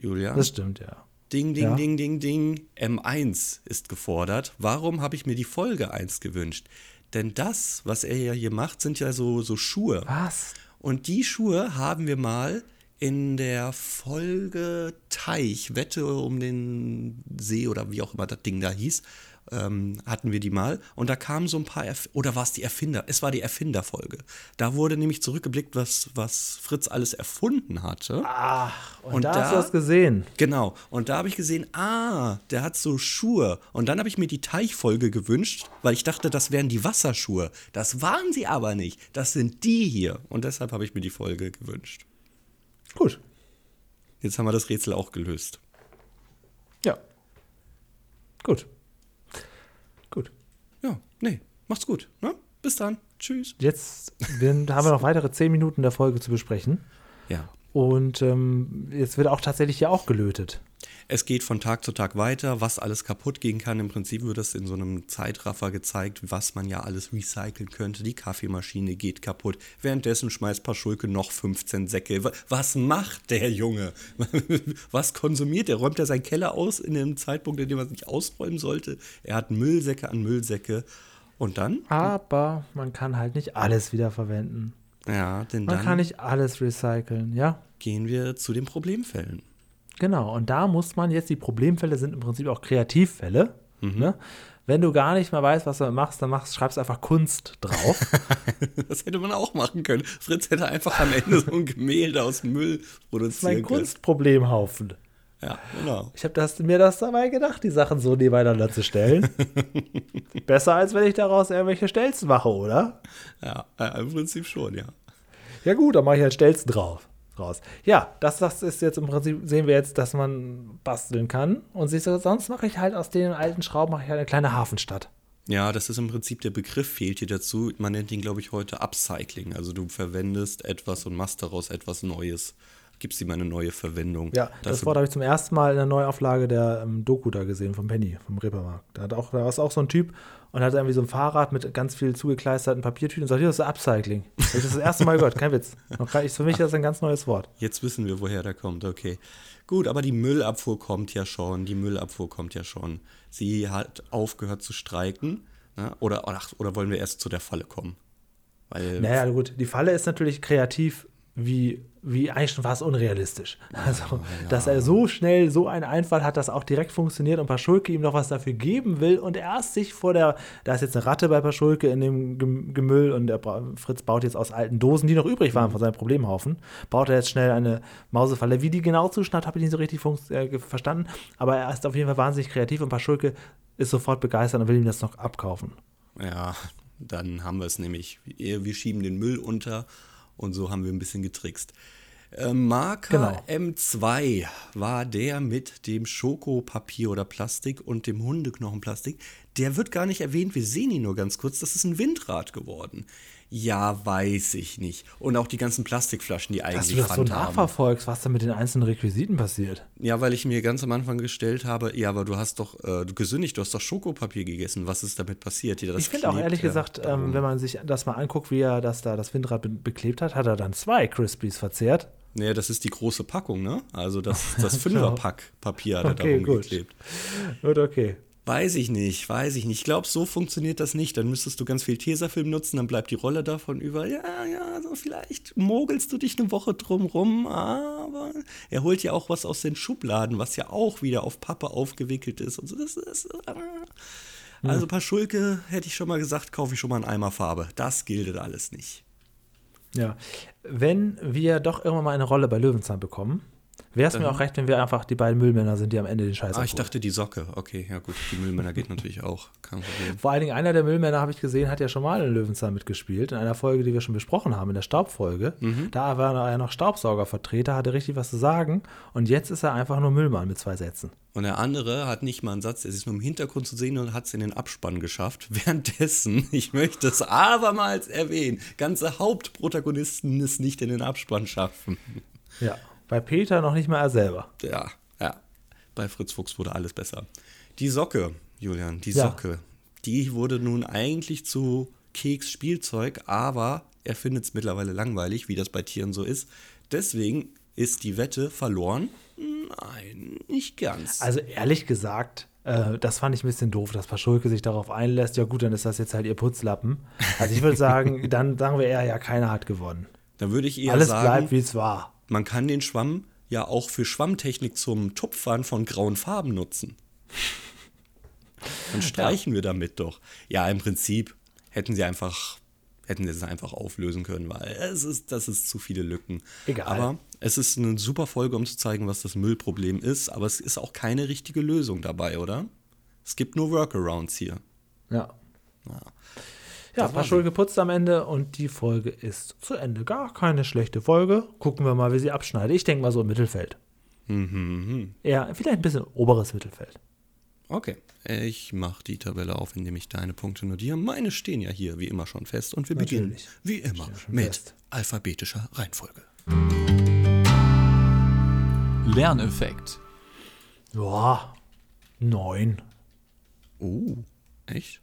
Julia. Das stimmt, ja. Ding, ding, Ja. ding, ding, ding. M1 ist gefordert. Warum habe ich mir die Folge 1 gewünscht? Denn das, was er ja hier macht, sind ja so, so Schuhe. Was? Und die Schuhe haben wir mal in der Folge Teich, Wette um den See oder wie auch immer das Ding da hieß, ähm, hatten wir die mal. Und da kamen so ein paar, Erf oder war es die Erfinder? Es war die Erfinderfolge. Da wurde nämlich zurückgeblickt, was, was Fritz alles erfunden hatte. Ach, und, Und da, da- hast du das gesehen. Genau. Und da habe ich gesehen, ah, der hat so Schuhe. Und dann habe ich mir die Teichfolge gewünscht, weil ich dachte, das wären die Wasserschuhe. Das waren sie aber nicht. Das sind die hier. Und deshalb habe ich mir die Folge gewünscht. Gut. Jetzt haben wir das Rätsel auch gelöst. Ja. Gut. Gut. Ja, nee, macht's gut. Ne? Bis dann. Tschüss. Jetzt wir, haben wir noch weitere zehn Minuten der Folge zu besprechen. Ja. Und ähm, jetzt wird auch tatsächlich hier auch gelötet. Es geht von Tag zu Tag weiter, was alles kaputt gehen kann. Im Prinzip wird das in so einem Zeitraffer gezeigt, was man ja alles recyceln könnte. Die Kaffeemaschine geht kaputt. Währenddessen schmeißt Paschulke noch 15 Säcke. Was macht der Junge? Was konsumiert er? Räumt er seinen Keller aus in dem Zeitpunkt, in dem er es nicht ausräumen sollte? Er hat Müllsäcke an Müllsäcke. Und dann? Aber man kann halt nicht alles wiederverwenden. Ja, denn man dann kann nicht alles recyceln, ja. Gehen wir zu den Problemfällen. Genau, und da muss man jetzt, die Problemfälle sind im Prinzip auch Kreativfälle. Mhm. Ne? Wenn du gar nicht mehr weißt, was du machst, dann machst, schreibst einfach Kunst drauf. das hätte man auch machen können. Fritz hätte einfach am Ende so ein Gemälde aus Müll produzieren können. Das ist mein Kunstproblemhaufen. Ja, genau. Ich habe mir das dabei gedacht, die Sachen so nebeneinander zu stellen. Besser, als wenn ich daraus irgendwelche Stelzen mache, oder? Ja, im Prinzip schon, ja. Ja gut, dann mache ich halt Stelzen drauf raus. Ja, das, das ist jetzt im Prinzip, sehen wir jetzt, dass man basteln kann. Und siehst du, sonst mache ich halt aus den alten Schrauben mache ich halt eine kleine Hafenstadt. Ja, das ist im Prinzip der Begriff, fehlt hier dazu. Man nennt ihn, glaube ich, heute Upcycling. Also du verwendest etwas und machst daraus etwas Neues. Gibst ihm eine neue Verwendung. Ja, das Wort habe ich zum ersten Mal in der Neuauflage der ähm, Doku da gesehen, von Penny, vom Reepermarkt. Da, hat auch, da war auch so ein Typ, und hat irgendwie so ein Fahrrad mit ganz viel zugekleisterten Papiertüten und sagt, hier, das ist Upcycling. Das ist das erste Mal gehört, kein Witz. Für mich ist das ein ganz neues Wort. Jetzt wissen wir, woher der kommt, okay. Gut, aber die Müllabfuhr kommt ja schon, die Müllabfuhr kommt ja schon. Sie hat aufgehört zu streiken. Ne? Oder, ach, oder wollen wir erst zu der Falle kommen? Weil naja, gut, die Falle ist natürlich kreativ wie, wie eigentlich schon fast unrealistisch. Also, ja. dass er so schnell so einen Einfall hat, dass auch direkt funktioniert und Paschulke ihm noch was dafür geben will und erst sich vor der, da ist jetzt eine Ratte bei Paschulke in dem Gemüll und der Fritz baut jetzt aus alten Dosen, die noch übrig waren von seinem Problemhaufen, baut er jetzt schnell eine Mausefalle. Wie die genau zuschnappt, habe ich nicht so richtig äh, verstanden, aber er ist auf jeden Fall wahnsinnig kreativ und Paschulke ist sofort begeistert und will ihm das noch abkaufen. Ja, dann haben wir es nämlich. Wir schieben den Müll unter und so haben wir ein bisschen getrickst. Äh, Marker genau. M2 war der mit dem Schokopapier oder Plastik und dem Hundeknochenplastik. Der wird gar nicht erwähnt, wir sehen ihn nur ganz kurz. Das ist ein Windrad geworden. Ja, weiß ich nicht. Und auch die ganzen Plastikflaschen, die eigentlich Dass du das so nachverfolgst, was da mit den einzelnen Requisiten passiert. Ja, weil ich mir ganz am Anfang gestellt habe, ja, aber du hast doch äh, gesündigt, du hast doch Schokopapier gegessen. Was ist damit passiert? Ja, ich finde auch ehrlich gesagt, ähm, wenn man sich das mal anguckt, wie er das da das Windrad be beklebt hat, hat er dann zwei Crispies verzehrt. Naja, das ist die große Packung, ne? Also das, das Fünferpack Papier hat er okay, da rumgeklebt. Gut. gut, okay. Weiß ich nicht, weiß ich nicht. Ich glaube, so funktioniert das nicht. Dann müsstest du ganz viel Tesafilm nutzen, dann bleibt die Rolle davon über. Ja, ja, so vielleicht mogelst du dich eine Woche drum rum, aber er holt ja auch was aus den Schubladen, was ja auch wieder auf Pappe aufgewickelt ist und so. Das ist. Äh, also, paar Schulke hätte ich schon mal gesagt, kaufe ich schon mal einen Eimer Farbe. Das gilt alles nicht. Ja, wenn wir doch irgendwann mal eine Rolle bei Löwenzahn bekommen, Wäre es mir auch recht, wenn wir einfach die beiden Müllmänner sind, die am Ende den Scheiß Ah, ich dachte die Socke. Okay, ja gut. Die Müllmänner geht natürlich auch. Kein Problem. Vor allen Dingen einer der Müllmänner, habe ich gesehen, hat ja schon mal in Löwenzahn mitgespielt. In einer Folge, die wir schon besprochen haben, in der Staubfolge. Mhm. Da war er noch Staubsaugervertreter, hatte richtig was zu sagen. Und jetzt ist er einfach nur Müllmann mit zwei Sätzen. Und der andere hat nicht mal einen Satz, er ist nur im Hintergrund zu sehen und hat es in den Abspann geschafft. Währenddessen, ich möchte es abermals erwähnen, ganze Hauptprotagonisten es nicht in den Abspann schaffen. Ja. Bei Peter noch nicht mal er selber. Ja, ja. Bei Fritz Fuchs wurde alles besser. Die Socke, Julian, die ja. Socke, die wurde nun eigentlich zu Keks Spielzeug, aber er findet es mittlerweile langweilig, wie das bei Tieren so ist. Deswegen ist die Wette verloren. Nein, nicht ganz. Also ehrlich gesagt, äh, das fand ich ein bisschen doof, dass Paschulke sich darauf einlässt. Ja gut, dann ist das jetzt halt ihr Putzlappen. Also ich würde sagen, dann sagen wir eher, ja, keiner hat gewonnen. Dann würde ich eher Alles sagen. Alles bleibt, wie es war man kann den Schwamm ja auch für Schwammtechnik zum Tupfern von grauen Farben nutzen. Dann streichen ja. wir damit doch. Ja, im Prinzip hätten sie einfach hätten sie es einfach auflösen können, weil es ist, das ist zu viele Lücken. Egal. Aber es ist eine super Folge, um zu zeigen, was das Müllproblem ist, aber es ist auch keine richtige Lösung dabei, oder? Es gibt nur Workarounds hier. Ja. ja. Ja, das war schön geputzt am Ende und die Folge ist zu Ende. Gar keine schlechte Folge. Gucken wir mal, wie sie abschneidet. Ich denke mal so im Mittelfeld. Mhm. Ja, vielleicht ein bisschen oberes Mittelfeld. Okay, ich mache die Tabelle auf, indem ich deine Punkte notiere. Meine stehen ja hier wie immer schon fest und wir Natürlich. beginnen wie immer mit fest. alphabetischer Reihenfolge. Lerneffekt. Ja, neun. Oh, echt?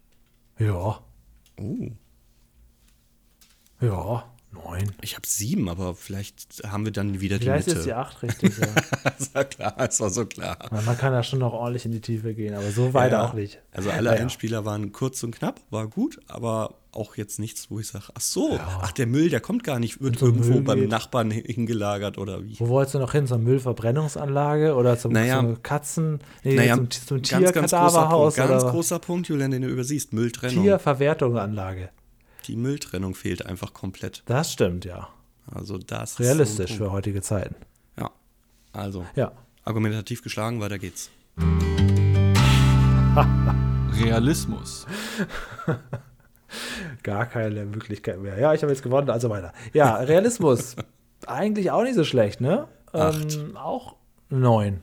Ja, Oh. ja, neun. Ich habe sieben, aber vielleicht haben wir dann wieder die Vielleicht Mitte. ist die acht richtig, ja. das war klar, das war so klar. Man kann da schon noch ordentlich in die Tiefe gehen, aber so weit Ja. auch nicht. Also alle Naja. Einspieler waren kurz und knapp, war gut, aber auch jetzt nichts, wo ich sage, ach so, ach der Müll, der kommt gar nicht, wird irgendwo Müll beim geht. Nachbarn hin- hingelagert oder wie. Wo wolltest du noch hin? Zur Müllverbrennungsanlage oder zum, Naja. zum Katzen, nee, Naja, zum, zum ganz, ganz großer Punkt, Tierkadaverhaus ganz oder großer Punkt, Julian, den du übersiehst, Mülltrennung. Tierverwertungsanlage. Die Mülltrennung fehlt einfach komplett. Das stimmt, ja. Also das ist Realistisch so für heutige Zeiten. Ja, also Ja. argumentativ geschlagen, weiter geht's. Realismus. Gar keine Möglichkeit mehr. Ja, ich habe jetzt gewonnen, also weiter. Ja, Realismus. Eigentlich auch nicht so schlecht, ne? Acht. Ähm, auch neun.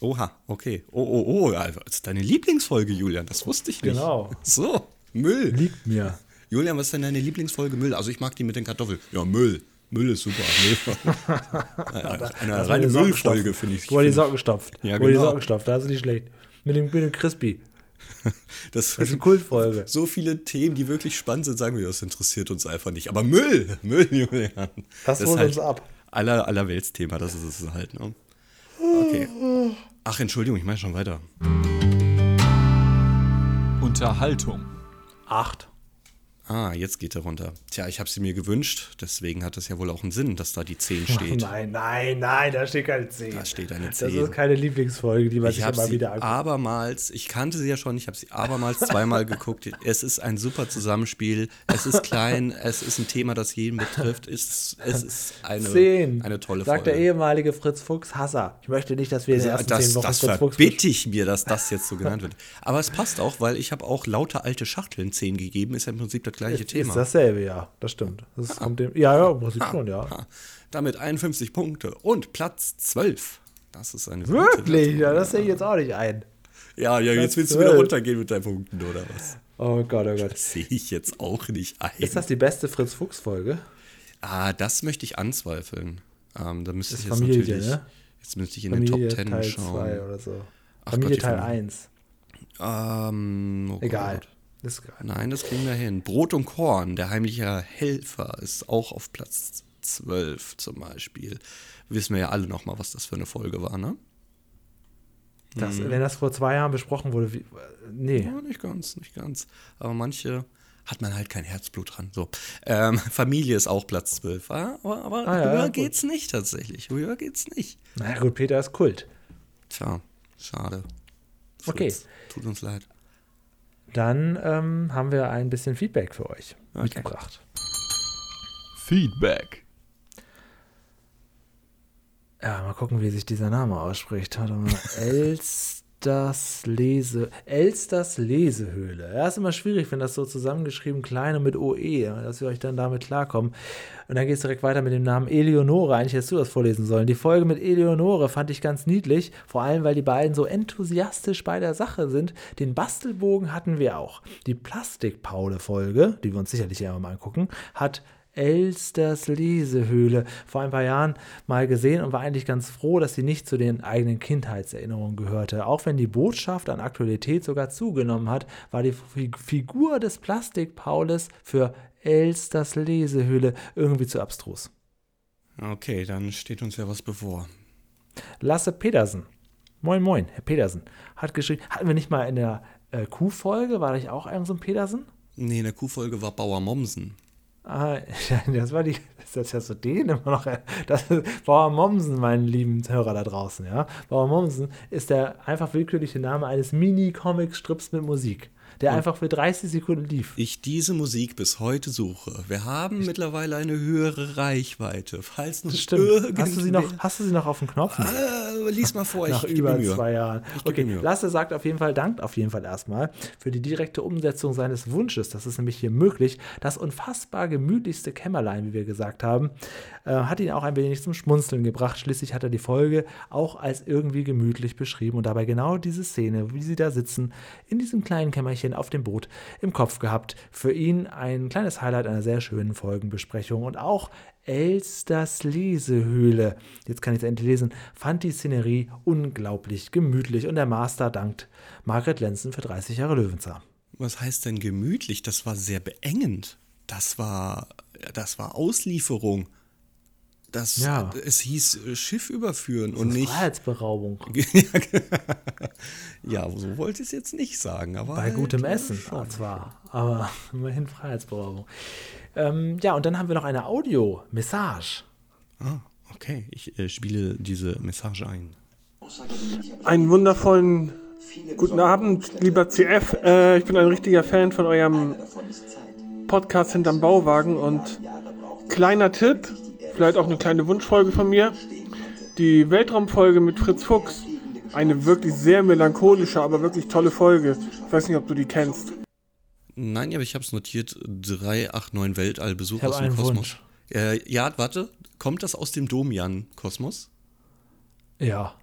Oha, okay. Oh, oh, oh, also, das ist deine Lieblingsfolge, Julian, das wusste ich nicht. Genau. So, Müll. Liegt mir. Julian, was ist denn deine Lieblingsfolge Müll? Also ich mag die mit den Kartoffeln. Ja, Müll. Müll ist super. Müll. eine reine Müllfolge, finde ich. Wo er die Socken stopft. Ja, Wo die genau. Socken stopft, das ist nicht schlecht. Mit dem, mit dem Crispy. Das Das ist eine Kultfolge. so viele Themen, die wirklich spannend sind, sagen wir, das interessiert uns einfach nicht. Aber Müll, Müll, Julian. Das ist holt halt uns ab. Aller, aller Weltsthema, das ist es halt. Ne? Okay. Ach, Entschuldigung, ich meine schon weiter. Unterhaltung. Acht. Ah, jetzt geht er runter. Tja, ich habe sie mir gewünscht, deswegen hat es ja wohl auch einen Sinn, dass da die 10 steht. Nein, nein, nein, da steht keine 10. Da steht eine Das 10. ist keine Lieblingsfolge, die man Ich sich immer wieder anguckt. abermals, ich kannte sie ja schon, ich habe sie abermals zweimal geguckt. Es ist ein super Zusammenspiel. Es ist klein, es ist ein Thema, das jeden betrifft. Es, es ist eine, Zehn. eine tolle Sagt Folge. der ehemalige Fritz Fuchs Hasser. Ich möchte nicht, dass wir in den ersten das zehn Wochen das Fritz Fuchs verbitte ich mir, dass das jetzt so genannt wird. Aber es passt auch, weil ich habe auch lauter alte Schachteln 10 gegeben, ist ja im Prinzip das gleiche ist, Thema. ist dasselbe, ja. Das stimmt. Das kommt dem, ja, ja, im Prinzip schon, ja. Ah, damit 51 Punkte und Platz 12. Das ist eine Wirklich? Ja, das sehe ich jetzt auch nicht ein. Ja, ja, jetzt willst du wieder 12. runtergehen mit deinen Punkten, oder was? Oh Gott, oh Gott. Das sehe ich jetzt auch nicht ein. Ist das die beste Fritz Fuchs Folge? Ah, das möchte ich anzweifeln. Ähm, da müsste Das ich jetzt Familie, natürlich. ne? Jetzt müsste ich in Familie den Top Ten Teil schauen. 2 oder so. Ach Familie Gott, Teil Familie. 1. Ähm, oh Egal. Gott. Ist egal. Nein, das kriegen wir hin. Brot und Korn, der heimliche Helfer, ist auch auf Platz 12 zum Beispiel. Wissen wir ja alle noch mal, was das für eine Folge war, ne? Das, Mhm. Wenn das vor zwei Jahren besprochen wurde, wie, nee. Ja, nicht ganz, nicht ganz. Aber manche hat man halt kein Herzblut dran. So. Ähm, Familie ist auch Platz 12. Ah, Aber, aber Ah ja, höher ja, geht's nicht tatsächlich. Höher geht's nicht. Na gut, Peter ist Kult. Tja, schade. Okay. Tut uns leid. Dann ähm, haben wir ein bisschen Feedback für euch Okay. mitgebracht. Feedback. Ja, mal gucken, wie sich dieser Name ausspricht. Warte mal. Elsters Lese. Elsters Lesehöhle. Ja, ist immer schwierig, wenn das so zusammengeschrieben klein und mit OE, dass wir euch dann damit klarkommen. Und dann geht es direkt weiter mit dem Namen Eleonore. Eigentlich hättest du das vorlesen sollen. Die Folge mit Eleonore fand ich ganz niedlich, vor allem weil die beiden so enthusiastisch bei der Sache sind. Den Bastelbogen hatten wir auch. Die Plastikpaule-Folge, die wir uns sicherlich ja mal angucken, hat Elsters Lesehöhle vor ein paar Jahren mal gesehen und war eigentlich ganz froh, dass sie nicht zu den eigenen Kindheitserinnerungen gehörte. Auch wenn die Botschaft an Aktualität sogar zugenommen hat, war die Fi- Figur des Plastikpaules für Elsters Lesehöhle irgendwie zu abstrus. Okay, dann steht uns ja was bevor. Lasse Petersen. Moin, moin, Herr Petersen. Hat geschrieben, hatten wir nicht mal in der äh, Kuhfolge, war ich auch irgend so ein Petersen? Nee, in der Kuhfolge war Bauer Mommsen. Ah, das war die, das hast du den immer noch, das ist Bauer Mommsen, meinen lieben Hörer da draußen, ja. Bauer Mommsen ist der einfach willkürliche Name eines Mini-Comic-Strips mit Musik, der einfach für 30 Sekunden lief. Ich diese Musik bis heute suche. Wir haben mittlerweile eine höhere Reichweite. Falls Das stimmt. Hast du sie noch, hast du sie noch auf dem Knopf? Äh, lies mal vor, Nach ich über zwei Jahren. geb Okay. Lasse sagt auf jeden Fall, dankt auf jeden Fall erstmal für die direkte Umsetzung seines Wunsches. Das ist nämlich hier möglich. Das unfassbar gemütlichste Kämmerlein, wie wir gesagt haben, äh, hat ihn auch ein wenig zum Schmunzeln gebracht. Schließlich hat er die Folge auch als irgendwie gemütlich beschrieben und dabei genau diese Szene, wie sie da sitzen, in diesem kleinen Kämmerchen auf dem Boot im Kopf gehabt. Für ihn ein kleines Highlight einer sehr schönen Folgenbesprechung und auch Elsters Lesehöhle, jetzt kann ich es endlich lesen, fand die Szenerie unglaublich gemütlich und der Master dankt Margret Lenzen für 30 Jahre Löwenzahn. Was heißt denn gemütlich? Das war sehr beengend. Das war, das war Auslieferung. Das, ja. Es hieß äh, Schiff überführen und nicht. Freiheitsberaubung. ja, so wollte ich es jetzt nicht sagen. Aber Bei halt gutem Essen schon. zwar, aber immerhin Freiheitsberaubung. Ähm, ja, und dann haben wir noch eine Audio-Message. Ah, okay. Ich äh, spiele diese Message ein. Einen wundervollen guten Abend, lieber CF. Äh, ich bin ein richtiger Fan von eurem Podcast hinterm Bauwagen und kleiner Tipp vielleicht auch eine kleine Wunschfolge von mir. Die Weltraumfolge mit Fritz Fuchs. Eine wirklich sehr melancholische, aber wirklich tolle Folge. Ich weiß nicht, ob du die kennst. Nein, aber ich habe es notiert. 389 Weltallbesuch aus dem Kosmos. Äh, ja, warte. Kommt das aus dem Domian-Kosmos? Ja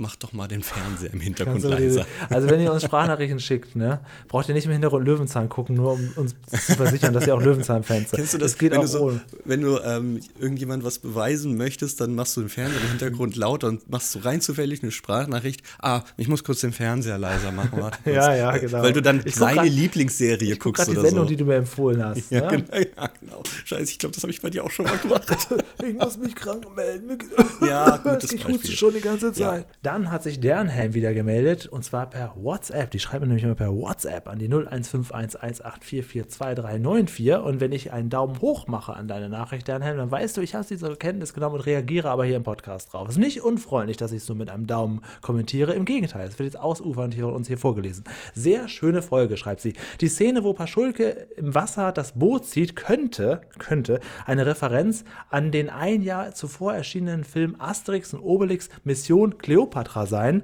mach doch mal den Fernseher im Hintergrund leiser. Also wenn ihr uns Sprachnachrichten schickt, ne, braucht ihr nicht im Hintergrund Löwenzahn gucken, nur um uns zu versichern, dass ihr auch Löwenzahn-Fans seid. Kennst du das? das geht wenn auch du, so, wenn du ähm, irgendjemand was beweisen möchtest, dann machst du den Fernseher im Hintergrund lauter und machst so rein zufällig eine Sprachnachricht. Ah, ich muss kurz den Fernseher leiser machen. Warte ja, ja, genau. Weil du dann seine grad, Lieblingsserie guckst guck oder die Sendung, so. die du mir empfohlen hast. Ja, ne? genau, ja genau. Scheiße, ich glaube, das habe ich bei dir auch schon mal gemacht. ich muss mich krank melden. ja, gutes Ich huste schon die ganze Zeit. Ja. Dann hat sich Bernheim wieder gemeldet und zwar per WhatsApp. Die schreiben nämlich immer per WhatsApp an die 015118442394 und wenn ich einen Daumen hoch mache an deine Nachricht, Bernheim, dann weißt du, ich habe diese Kenntnis genommen und reagiere aber hier im Podcast drauf. Es ist nicht unfreundlich, dass ich es nur mit einem Daumen kommentiere. Im Gegenteil, es wird jetzt ausufernd hier uns hier vorgelesen. Sehr schöne Folge, schreibt sie. Die Szene, wo Paschulke im Wasser das Boot zieht, könnte, könnte eine Referenz an den ein Jahr zuvor erschienenen Film Asterix und Obelix Mission Cleopatra sein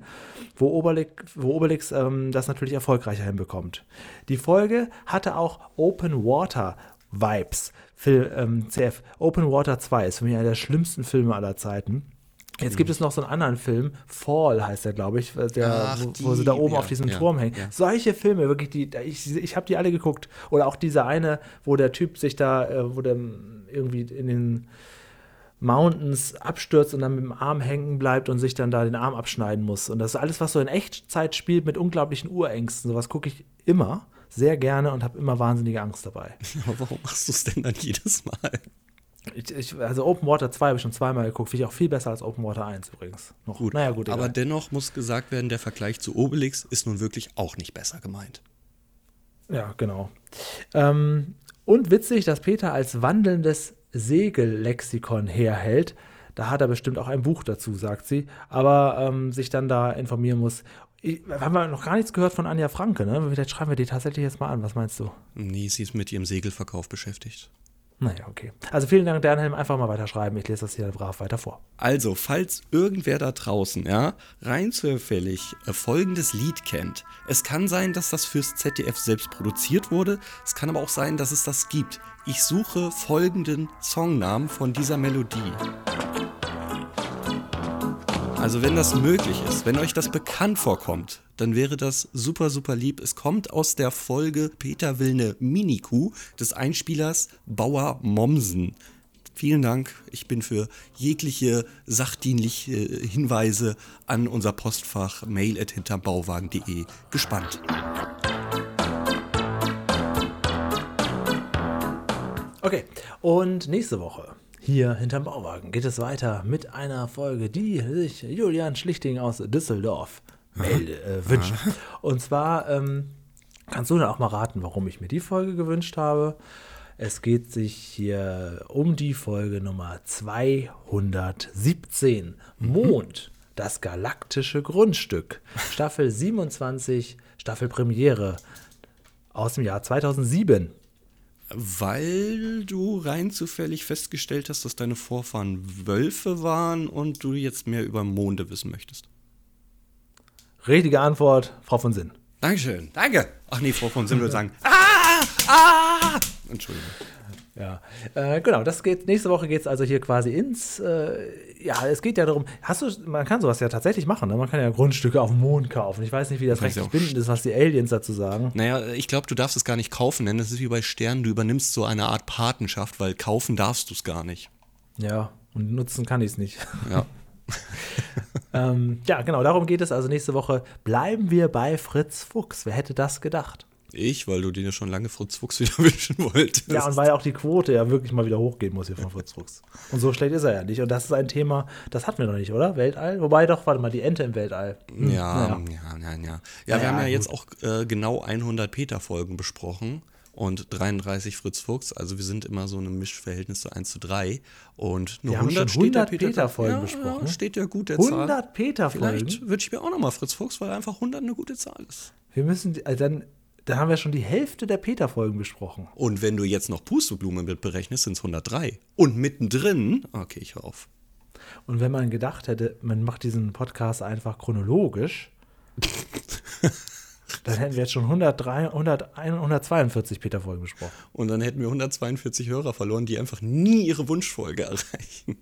wo Obelix, wo Obelix ähm, das natürlich erfolgreicher hinbekommt. Die Folge hatte auch Open Water Vibes. Film, ähm, CF Open Water 2 ist für mich einer der schlimmsten Filme aller Zeiten. Jetzt gibt es noch so einen anderen Film, Fall heißt der, glaube ich, der, Ach, wo, wo, sie da oben ja, auf diesem ja, Turm hängen. Ja. Solche Filme, wirklich, die, ich, ich habe die alle geguckt. Oder auch diese eine, wo der Typ sich da, äh, wo der irgendwie in den Mountains abstürzt und dann mit dem Arm hängen bleibt und sich dann da den Arm abschneiden muss. Und das ist alles, was so in Echtzeit spielt mit unglaublichen Urängsten. Sowas gucke ich immer, sehr gerne und habe immer wahnsinnige Angst dabei. Aber warum machst du es denn dann jedes Mal? Ich, ich, also Open Water 2 habe ich schon zweimal geguckt, finde ich auch viel besser als Open Water 1 übrigens. Noch. Gut, naja, gut aber dennoch muss gesagt werden, der Vergleich zu Obelix ist nun wirklich auch nicht besser gemeint. Ja, genau. Ähm, und witzig, dass Peter als wandelndes Segellexikon herhält. Da hat er bestimmt auch ein Buch dazu, sagt sie, aber ähm, sich dann da informieren muss. Ich, haben wir noch gar nichts gehört von Anja Franke, ne? Vielleicht schreiben wir die tatsächlich jetzt mal an. Was meinst du? Nee, sie ist mit ihrem Segelverkauf beschäftigt. Naja, okay. Also vielen Dank, Dernhelm. Einfach mal weiterschreiben. Ich lese das hier brav weiter vor. Also, falls irgendwer da draußen, ja, rein zufällig äh, folgendes Lied kennt. Es kann sein, dass das fürs ZDF selbst produziert wurde. Es kann aber auch sein, dass es das gibt. Ich suche folgenden Songnamen von dieser Melodie. Also wenn das möglich ist, wenn euch das bekannt vorkommt, dann wäre das super, super lieb. Es kommt aus der Folge Peter will eine Minikuh des Einspielers Bauer Mommsen. Vielen Dank. Ich bin für jegliche sachdienliche Hinweise an unser Postfach mail.hinterbauwagen.de gespannt. Okay, und nächste Woche hier hinterm Bauwagen geht es weiter mit einer Folge, die sich Julian Schlichting aus Düsseldorf melde, äh, wünscht. Und zwar ähm, kannst du dann auch mal raten, warum ich mir die Folge gewünscht habe. Es geht sich hier um die Folge Nummer 217. Mhm. Mond, das galaktische Grundstück. Staffel 27, Staffelpremiere aus dem Jahr 2007. Weil du rein zufällig festgestellt hast, dass deine Vorfahren Wölfe waren und du jetzt mehr über Monde wissen möchtest. Richtige Antwort, Frau von Sinn. Dankeschön, danke. Ach nee, Frau von Sinn würde sagen, ah, ah. Entschuldigung. Ja, äh, genau, das geht, nächste Woche geht es also hier quasi ins, äh, ja, es geht ja darum, hast du, man kann sowas ja tatsächlich machen, ne? man kann ja Grundstücke auf dem Mond kaufen. Ich weiß nicht, wie das rechtlich bindend ist, was die Aliens dazu sagen. Naja, ich glaube, du darfst es gar nicht kaufen, denn das ist wie bei Sternen, du übernimmst so eine Art Patenschaft, weil kaufen darfst du es gar nicht. Ja, und nutzen kann ich es nicht. Ja. ähm, ja, genau, darum geht es. Also nächste Woche bleiben wir bei Fritz Fuchs. Wer hätte das gedacht? Ich, weil du dir schon lange Fritz Fuchs wieder wünschen wolltest. Ja, und weil auch die Quote ja wirklich mal wieder hochgehen muss hier von Fritz Fuchs. Und so schlecht ist er ja nicht. Und das ist ein Thema, das hatten wir noch nicht, oder? Weltall? Wobei doch, warte mal, die Ente im Weltall. Hm, ja, naja. ja, ja, ja. Ja, wir haben ja gut. jetzt auch äh, genau 100 Peter-Folgen besprochen und 33 Fritz Fuchs. Also wir sind immer so in einem Mischverhältnis zu 1 zu 3. Und nur wir 100, 100 Peter-Folgen Peter besprochen. Ja, steht ja gut der 100 Peter-Folgen? Vielleicht würde ich mir auch nochmal Fritz Fuchs, weil einfach 100 eine gute Zahl ist. Wir müssen, also dann da haben wir schon die Hälfte der Peter-Folgen besprochen. Und wenn du jetzt noch Pusteblume mit berechnest, sind es 103. Und mittendrin, okay, ich hör auf. Und wenn man gedacht hätte, man macht diesen Podcast einfach chronologisch, dann hätten wir jetzt schon 103, 100, 142 Peter-Folgen besprochen. Und dann hätten wir 142 Hörer verloren, die einfach nie ihre Wunschfolge erreichen.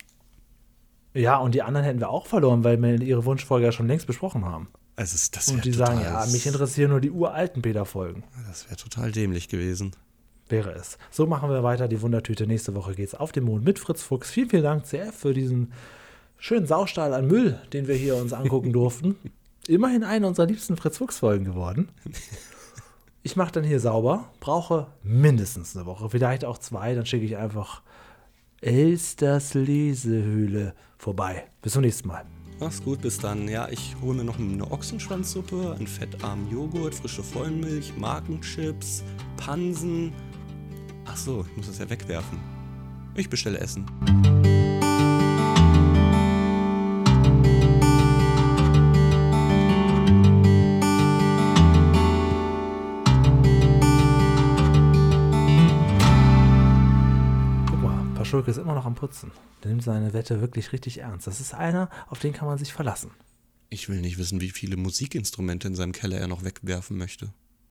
Ja, und die anderen hätten wir auch verloren, weil wir ihre Wunschfolge ja schon längst besprochen haben. Also das Und die sagen, ja, mich interessieren nur die uralten Peter-Folgen. Das wäre total dämlich gewesen. Wäre es. So machen wir weiter die Wundertüte. Nächste Woche geht es auf den Mond mit Fritz Fuchs. Vielen, vielen Dank, CF, für diesen schönen Saustall an Müll, den wir hier uns angucken durften. Immerhin eine unserer liebsten Fritz Fuchs-Folgen geworden. Ich mache dann hier sauber, brauche mindestens eine Woche, vielleicht auch zwei. Dann schicke ich einfach Elsters Lesehöhle vorbei. Bis zum nächsten Mal. Mach's gut, bis dann. Ja, ich hole mir noch eine Ochsenschwanzsuppe, einen fettarmen Joghurt, frische Vollmilch, Markenchips, Pansen. Ach so, ich muss das ja wegwerfen. Ich bestelle Essen. Schulke ist immer noch am Putzen. Der nimmt seine Wette wirklich richtig ernst. Das ist einer, auf den kann man sich verlassen. Ich will nicht wissen, wie viele Musikinstrumente in seinem Keller er noch wegwerfen möchte.